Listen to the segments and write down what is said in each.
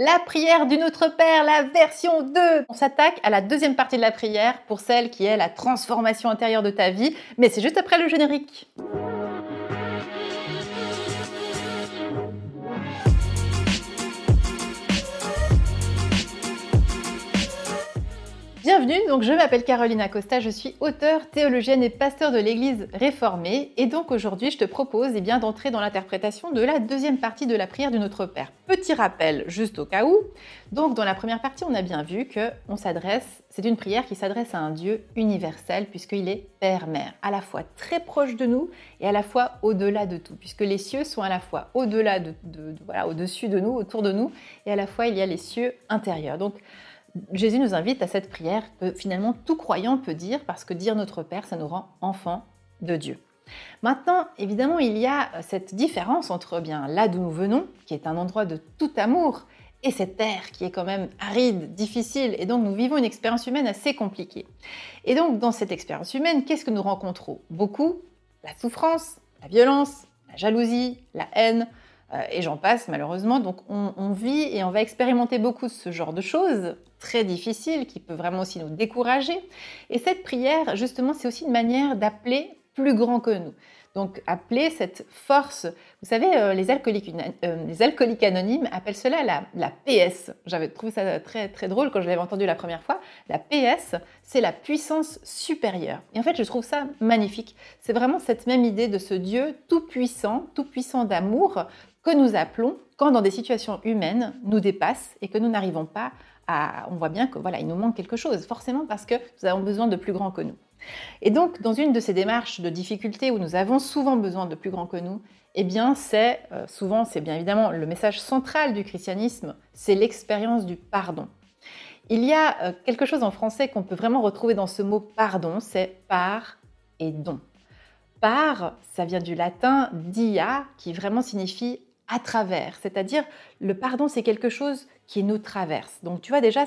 la prière du Notre Père, la version 2. On s'attaque à la deuxième partie de la prière pour celle qui est la transformation intérieure de ta vie, mais c'est juste après le générique. Bienvenue, donc je m'appelle Caroline Acosta, je suis auteure, théologienne et pasteur de l'Église réformée et donc aujourd'hui je te propose eh d'entrer dans l'interprétation de la deuxième partie de la prière du Notre Père. Petit rappel juste au cas où. Donc dans la première partie, on a bien vu que on s'adresse, c'est une prière qui s'adresse à un Dieu universel puisqu'il est Père-Mère, à la fois très proche de nous et à la fois au-delà de tout, puisque les cieux sont à la fois au-delà de, au-dessus de nous, autour de nous et à la fois il y a les cieux intérieurs. Donc Jésus nous invite à cette prière que finalement tout croyant peut dire parce que dire notre Père, ça nous rend enfants de Dieu. Maintenant, évidemment, il y a cette différence entre bien là d'où nous venons, qui est un endroit de tout amour, et cette terre qui est quand même aride, difficile, et donc nous vivons une expérience humaine assez compliquée. Et donc dans cette expérience humaine, qu'est-ce que nous rencontrons? Beaucoup? La souffrance, la violence, la jalousie, la haine, euh, et j'en passe malheureusement. Donc on, vit et on va expérimenter beaucoup ce genre de choses très difficiles qui peut vraiment aussi nous décourager. Et cette prière, justement, c'est aussi une manière d'appeler plus grand que nous. Donc appeler cette force, vous savez, euh, les, alcooliques, euh, les, alcooliques, anonymes appellent cela la, la PS. J'avais trouvé ça très très drôle quand je l'avais entendu la première fois. La PS, c'est la puissance supérieure. Et en fait, je trouve ça magnifique. C'est vraiment cette même idée de ce Dieu tout puissant, tout puissant d'amour, que nous appelons quand dans des situations humaines nous dépassent et que nous n'arrivons pas à... On voit bien que voilà, il nous manque quelque chose, forcément parce que nous avons besoin de plus grand que nous. Et donc, dans une de ces démarches de difficulté où nous avons souvent besoin de plus grand que nous, eh c'est euh, souvent, c'est bien évidemment le message central du christianisme, c'est l'expérience du pardon. Il y a euh, quelque chose en français qu'on peut vraiment retrouver dans ce mot pardon, c'est par et don. Par, ça vient du latin dia, qui vraiment signifie à travers. C'est-à-dire, le pardon, c'est quelque chose qui nous traverse. Donc, tu vois, déjà,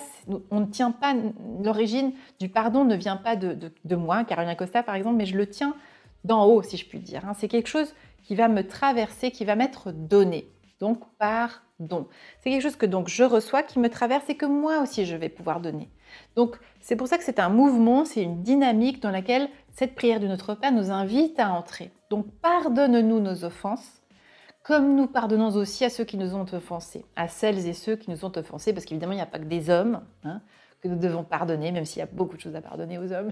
on ne tient pas, l'origine du pardon ne vient pas de, moi, Caroline Costa, par exemple, mais je le tiens d'en haut, si je puis dire. Hein. C'est quelque chose qui va me traverser, qui va m'être donné. Donc, pardon. C'est quelque chose que donc je reçois, qui me traverse et que moi aussi je vais pouvoir donner. Donc, c'est pour ça que c'est un mouvement, c'est une dynamique dans laquelle cette prière de notre Père nous invite à entrer. Donc, pardonne-nous nos offenses comme nous pardonnons aussi à ceux qui nous ont offensés, à celles et ceux qui nous ont offensés, parce qu'évidemment, il n'y a pas que des hommes hein, que nous devons pardonner, même s'il y a beaucoup de choses à pardonner aux hommes.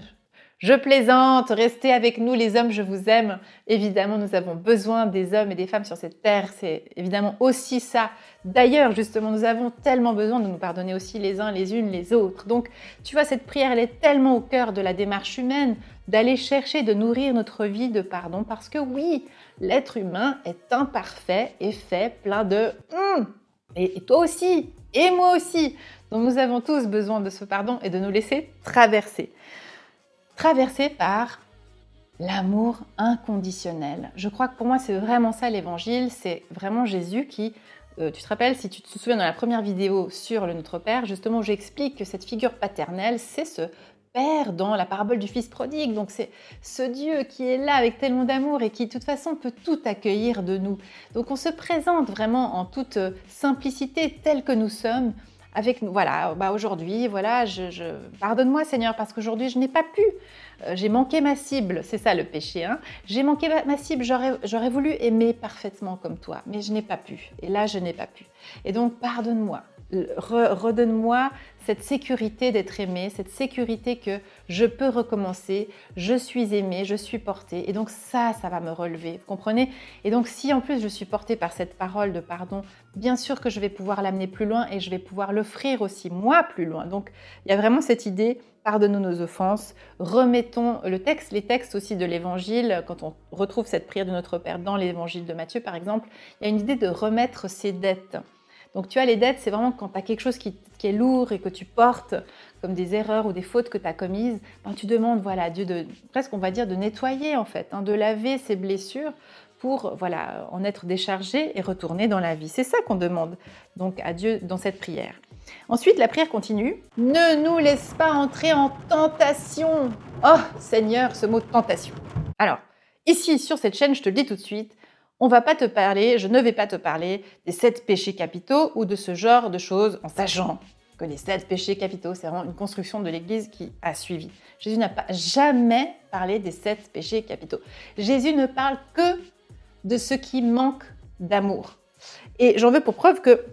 Je plaisante, restez avec nous les hommes, je vous aime. Évidemment, nous avons besoin des hommes et des femmes sur cette terre, c'est évidemment aussi ça. D'ailleurs, justement, nous avons tellement besoin de nous pardonner aussi les uns les unes les autres. Donc, tu vois, cette prière, elle est tellement au cœur de la démarche humaine, d'aller chercher, de nourrir notre vie de pardon, parce que oui, l'être humain est imparfait et fait plein de hum, et, toi aussi, et moi aussi. Donc nous avons tous besoin de ce pardon et de nous laisser traverser. Traverser par l'amour inconditionnel. Je crois que pour moi, c'est vraiment ça l'évangile. C'est vraiment Jésus qui, euh, tu te rappelles, si tu te souviens dans la première vidéo sur le Notre Père, justement, j'explique que cette figure paternelle, c'est ce Père dans la parabole du Fils prodigue. Donc c'est ce Dieu qui est là avec tellement d'amour et qui de toute façon peut tout accueillir de nous. Donc on se présente vraiment en toute simplicité tel que nous sommes. Avec nous, voilà, bah aujourd'hui, voilà, je, pardonne-moi Seigneur parce qu'aujourd'hui je n'ai pas pu, euh, j'ai manqué ma cible, c'est ça le péché, hein. J'ai manqué ma cible, j'aurais voulu aimer parfaitement comme toi, mais je n'ai pas pu, et là je n'ai pas pu. Et donc pardonne-moi, redonne-moi cette sécurité d'être aimé, cette sécurité que je peux recommencer, je suis aimé, je suis porté. Et donc ça, ça va me relever, vous comprenez? Et donc si en plus je suis portée par cette parole de pardon, bien sûr que je vais pouvoir l'amener plus loin et je vais pouvoir l'offrir aussi moi plus loin. Donc il y a vraiment cette idée, pardonnons nos offenses, remettons le texte, les textes aussi de l'évangile, quand on retrouve cette prière de notre Père dans l'évangile de Matthieu par exemple, il y a une idée de remettre ses dettes. Donc tu as les dettes, c'est vraiment quand tu as quelque chose qui, est lourd et que tu portes, comme des erreurs ou des fautes que tu as commises, ben, tu demandes voilà, à Dieu de, presque on va dire, de nettoyer en fait, hein, de laver ces blessures pour voilà, en être déchargé et retourner dans la vie. C'est ça qu'on demande donc à Dieu dans cette prière. Ensuite, la prière continue. Ne nous laisse pas entrer en tentation. Oh Seigneur, ce mot tentation. Alors, ici sur cette chaîne, je te le dis tout de suite, On va pas te parler, je ne vais pas te parler des sept péchés capitaux ou de ce genre de choses en sachant que les sept péchés capitaux, c'est vraiment une construction de l'Église qui a suivi. Jésus n'a pas jamais parlé des sept péchés capitaux. Jésus ne parle que de ce qui manque d'amour. Et j'en veux pour preuve que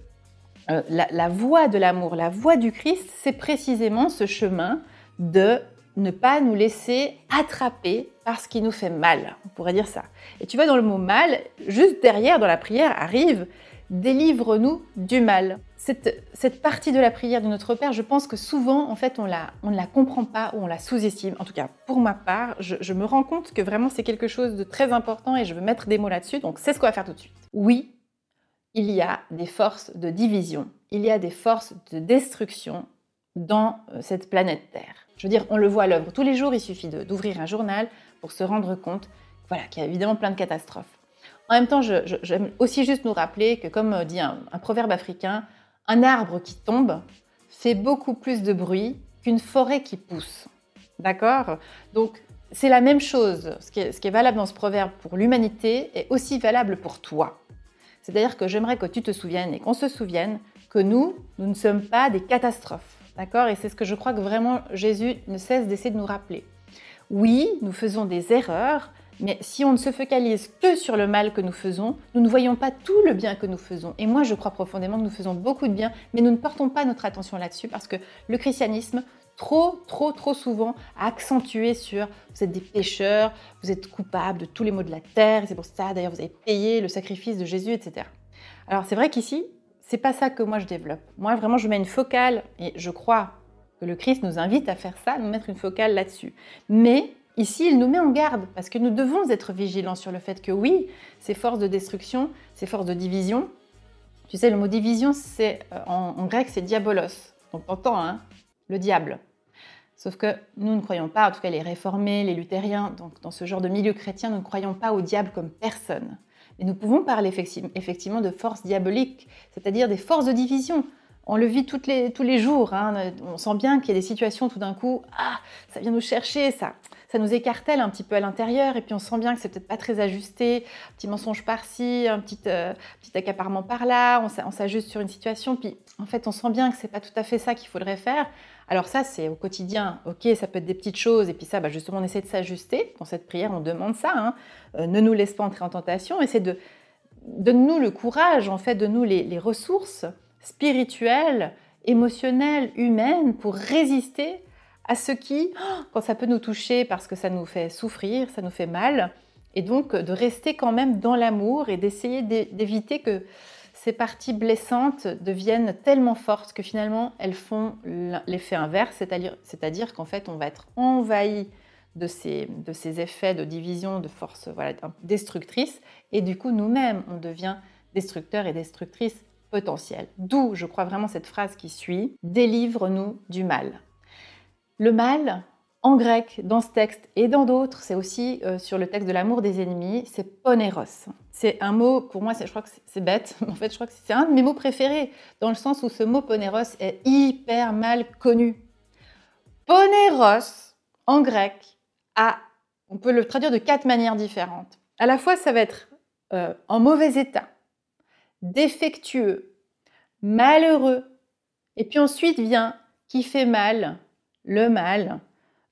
euh, la, la voie de l'amour, la voie du Christ, c'est précisément ce chemin de ne pas nous laisser attraper par ce qui nous fait mal. On pourrait dire ça. Et tu vois, dans le mot mal, juste derrière, dans la prière, arrive délivre-nous du mal. Cette, cette, partie de la prière de notre Père, je pense que souvent, en fait, on, la, on ne la comprend pas ou on la sous-estime. En tout cas, pour ma part, je, je me rends compte que vraiment c'est quelque chose de très important et je veux mettre des mots là-dessus. Donc, c'est ce qu'on va faire tout de suite. Oui, il y a des forces de division, il y a des forces de destruction dans euh, cette planète Terre. Je veux dire, on le voit à l'œuvre tous les jours, il suffit d'ouvrir un journal pour se rendre compte voilà, qu'il y a évidemment plein de catastrophes. En même temps, j'aime aussi juste nous rappeler que, comme euh, dit un, proverbe africain, un arbre qui tombe fait beaucoup plus de bruit qu'une forêt qui pousse. D'accord? Donc, c'est la même chose. Ce qui, ce qui est valable dans ce proverbe pour l'humanité est aussi valable pour toi. C'est-à-dire que j'aimerais que tu te souviennes et qu'on se souvienne que nous, nous ne sommes pas des catastrophes. D'accord Et c'est ce que je crois que vraiment Jésus ne cesse d'essayer de nous rappeler. Oui, nous faisons des erreurs, mais si on ne se focalise que sur le mal que nous faisons, nous ne voyons pas tout le bien que nous faisons. Et moi, je crois profondément que nous faisons beaucoup de bien, mais nous ne portons pas notre attention là-dessus parce que le christianisme, trop, trop, trop souvent, a accentué sur vous êtes des pécheurs, vous êtes coupables de tous les maux de la terre, c'est pour ça d'ailleurs vous avez payé le sacrifice de Jésus, etc. Alors c'est vrai qu'ici, c'est pas ça que moi je développe. Moi, vraiment, je mets une focale, et je crois que le Christ nous invite à faire ça, à nous mettre une focale là-dessus. Mais ici, il nous met en garde, parce que nous devons être vigilants sur le fait que oui, ces forces de destruction, ces forces de division, tu sais, le mot division, c'est euh, en, grec, c'est diabolos. Donc t'entends, hein, le diable. Sauf que nous ne croyons pas, en tout cas les réformés, les luthériens, donc dans ce genre de milieu chrétien, nous ne croyons pas au diable comme personne. Et nous pouvons parler effectivement de forces diaboliques, c'est-à-dire des forces de division. On le vit toutes les, tous les jours. Hein. On sent bien qu'il y a des situations tout d'un coup, ah, ça vient nous chercher, ça, ça nous écartèle un petit peu à l'intérieur, et puis on sent bien que c'est peut-être pas très ajusté, un petit mensonge par-ci, un petit, euh, petit accaparement par-là, on s'ajuste sur une situation, puis en fait on sent bien que c'est pas tout à fait ça qu'il faudrait faire. Alors ça, c'est au quotidien. Ok, ça peut être des petites choses. Et puis ça, bah, justement, on essaie de s'ajuster. Dans cette prière, on demande ça. Hein. Euh, ne nous laisse pas entrer en tentation. Essaie de donne-nous le courage, en fait, de nous les, ressources spirituelles, émotionnelles, humaines pour résister à ce qui, quand ça peut nous toucher parce que ça nous fait souffrir, ça nous fait mal, et donc de rester quand même dans l'amour et d'essayer d'éviter que ces parties blessantes deviennent tellement fortes que finalement elles font l'effet inverse, c'est-à-dire qu'en fait on va être envahi de ces, effets de division, de force voilà, destructrice, et du coup nous-mêmes on devient destructeurs et destructrices potentielles. D'où je crois vraiment cette phrase qui suit, délivre-nous du mal. Le mal, en grec, dans ce texte et dans d'autres, c'est aussi euh, sur le texte de l'amour des ennemis, c'est poneros. C'est un mot, pour moi, je crois que c'est bête, mais en fait, je crois que c'est un de mes mots préférés, dans le sens où ce mot poneros est hyper mal connu. Poneros, en grec, a, on peut le traduire de quatre manières différentes. À la fois, ça va être euh, en mauvais état, défectueux, malheureux, et puis ensuite vient qui fait mal, le mal,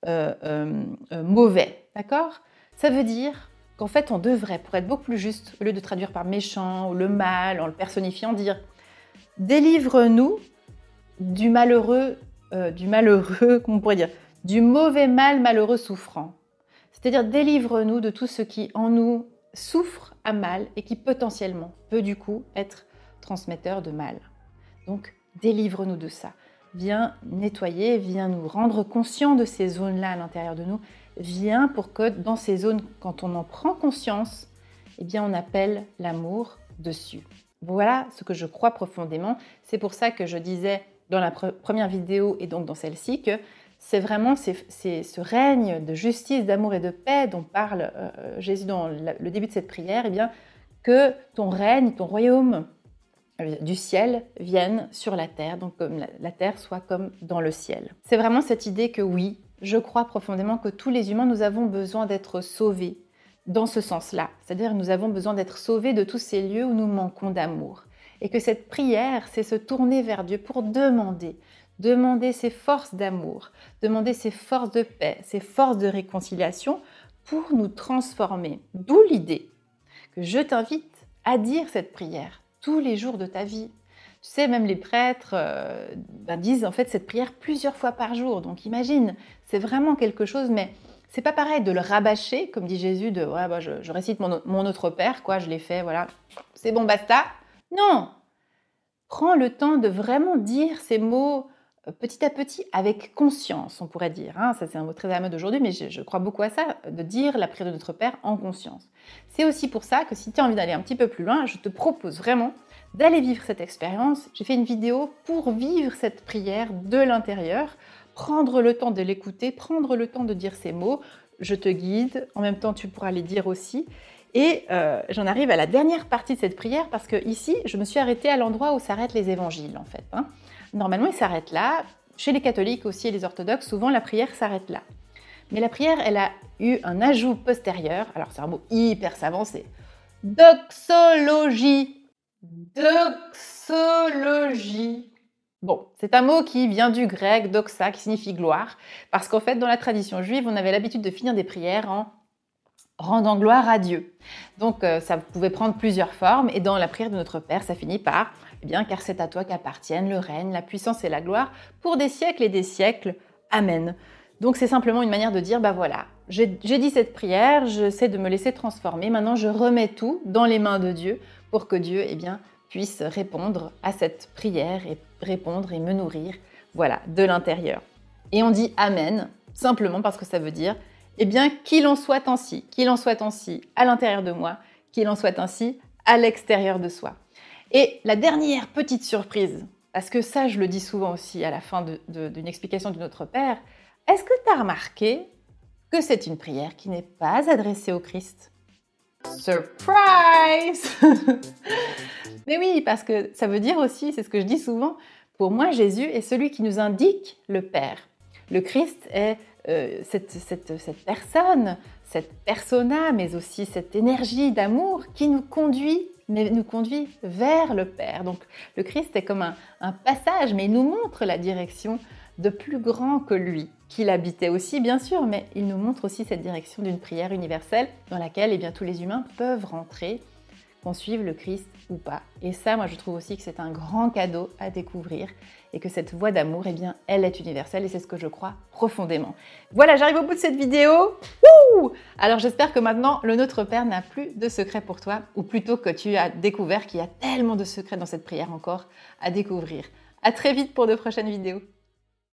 mauvais. D'accord? Ça veut dire qu'en fait, on devrait, pour être beaucoup plus juste, au lieu de traduire par méchant ou le mal, en le personnifiant, dire délivre-nous du malheureux, du malheureux, comment on pourrait dire, du mauvais mal malheureux souffrant. C'est-à-dire délivre-nous de tout ce qui en nous souffre à mal et qui potentiellement peut du coup être transmetteur de mal. Donc délivre-nous de ça viens nettoyer, viens nous rendre conscients de ces zones-là à l'intérieur de nous, viens pour que dans ces zones, quand on en prend conscience, eh bien on appelle l'amour dessus. Voilà ce que je crois profondément. C'est pour ça que je disais dans la première vidéo et donc dans celle-ci que c'est vraiment ce règne de justice, d'amour et de paix dont parle euh, Jésus dans le début de cette prière, eh bien que ton règne, ton royaume euh, du ciel viennent sur la terre, donc comme la, terre soit comme dans le ciel. C'est vraiment cette idée que oui, je crois profondément que tous les humains, nous avons besoin d'être sauvés, dans ce sens-là. C'est-à-dire nous avons besoin d'être sauvés de tous ces lieux où nous manquons d'amour. Et que cette prière, c'est se tourner vers Dieu pour demander, demander ses forces d'amour, demander ses forces de paix, ses forces de réconciliation pour nous transformer. D'où l'idée que je t'invite à dire cette prière tous les jours de ta vie. Tu sais, même les prêtres euh, ben, disent en fait cette prière plusieurs fois par jour. Donc imagine, c'est vraiment quelque chose, mais c'est pas pareil de le rabâcher, comme dit Jésus, de ouais, bah, je, récite mon, mon, autre Père, quoi, je l'ai fait, voilà, c'est bon, basta. Non Prends le temps de vraiment dire ces mots petit à petit, avec conscience, on pourrait dire. Hein. Ça, c'est un mot très à la mode aujourd'hui, mais je, crois beaucoup à ça, de dire la prière de notre Père en conscience. C'est aussi pour ça que si tu as envie d'aller un petit peu plus loin, je te propose vraiment d'aller vivre cette expérience. J'ai fait une vidéo pour vivre cette prière de l'intérieur, prendre le temps de l'écouter, prendre le temps de dire ces mots. Je te guide, en même temps tu pourras les dire aussi. Et euh, j'en arrive à la dernière partie de cette prière parce que ici, je me suis arrêtée à l'endroit où s'arrêtent les évangiles en fait. Hein. Normalement, ils s'arrêtent là. Chez les catholiques aussi et les orthodoxes, souvent la prière s'arrête là. Mais la prière, elle a eu un ajout postérieur. Alors c'est un mot hyper savant, c'est doxologie. Doxologie. Bon, c'est un mot qui vient du grec doxa, qui signifie gloire, parce qu'en fait, dans la tradition juive, on avait l'habitude de finir des prières en rendant gloire à Dieu. Donc, euh, ça pouvait prendre plusieurs formes, et dans la prière de notre Père, ça finit par, eh bien, car c'est à toi qu'appartiennent le règne, la puissance et la gloire pour des siècles et des siècles. Amen. Donc, c'est simplement une manière de dire, bah voilà, j'ai dit cette prière, je sais de me laisser transformer, maintenant je remets tout dans les mains de Dieu pour que Dieu, eh bien, puisse répondre à cette prière et répondre et me nourrir, voilà, de l'intérieur. Et on dit Amen, simplement parce que ça veut dire, eh bien, qu'il en soit ainsi, qu'il en soit ainsi à l'intérieur de moi, qu'il en soit ainsi à l'extérieur de soi. Et la dernière petite surprise, parce que ça, je le dis souvent aussi à la fin d'une explication de notre Père, est-ce que tu as remarqué que c'est une prière qui n'est pas adressée au Christ? Surprise Mais oui, parce que ça veut dire aussi, c'est ce que je dis souvent, pour moi, Jésus est celui qui nous indique le Père. Le Christ est euh, cette, cette, personne, cette persona, mais aussi cette énergie d'amour qui nous conduit, mais nous conduit vers le Père. Donc le Christ est comme un, un passage, mais il nous montre la direction de plus grand que lui, qu'il habitait aussi bien sûr, mais il nous montre aussi cette direction d'une prière universelle dans laquelle eh bien, tous les humains peuvent rentrer qu'on suive le Christ ou pas. Et ça, moi, je trouve aussi que c'est un grand cadeau à découvrir et que cette voie d'amour, eh bien, elle est universelle et c'est ce que je crois profondément. Voilà, j'arrive au bout de cette vidéo. Alors, j'espère que maintenant, le Notre Père n'a plus de secret pour toi, ou plutôt que tu as découvert qu'il y a tellement de secrets dans cette prière encore à découvrir. À très vite pour de prochaines vidéos.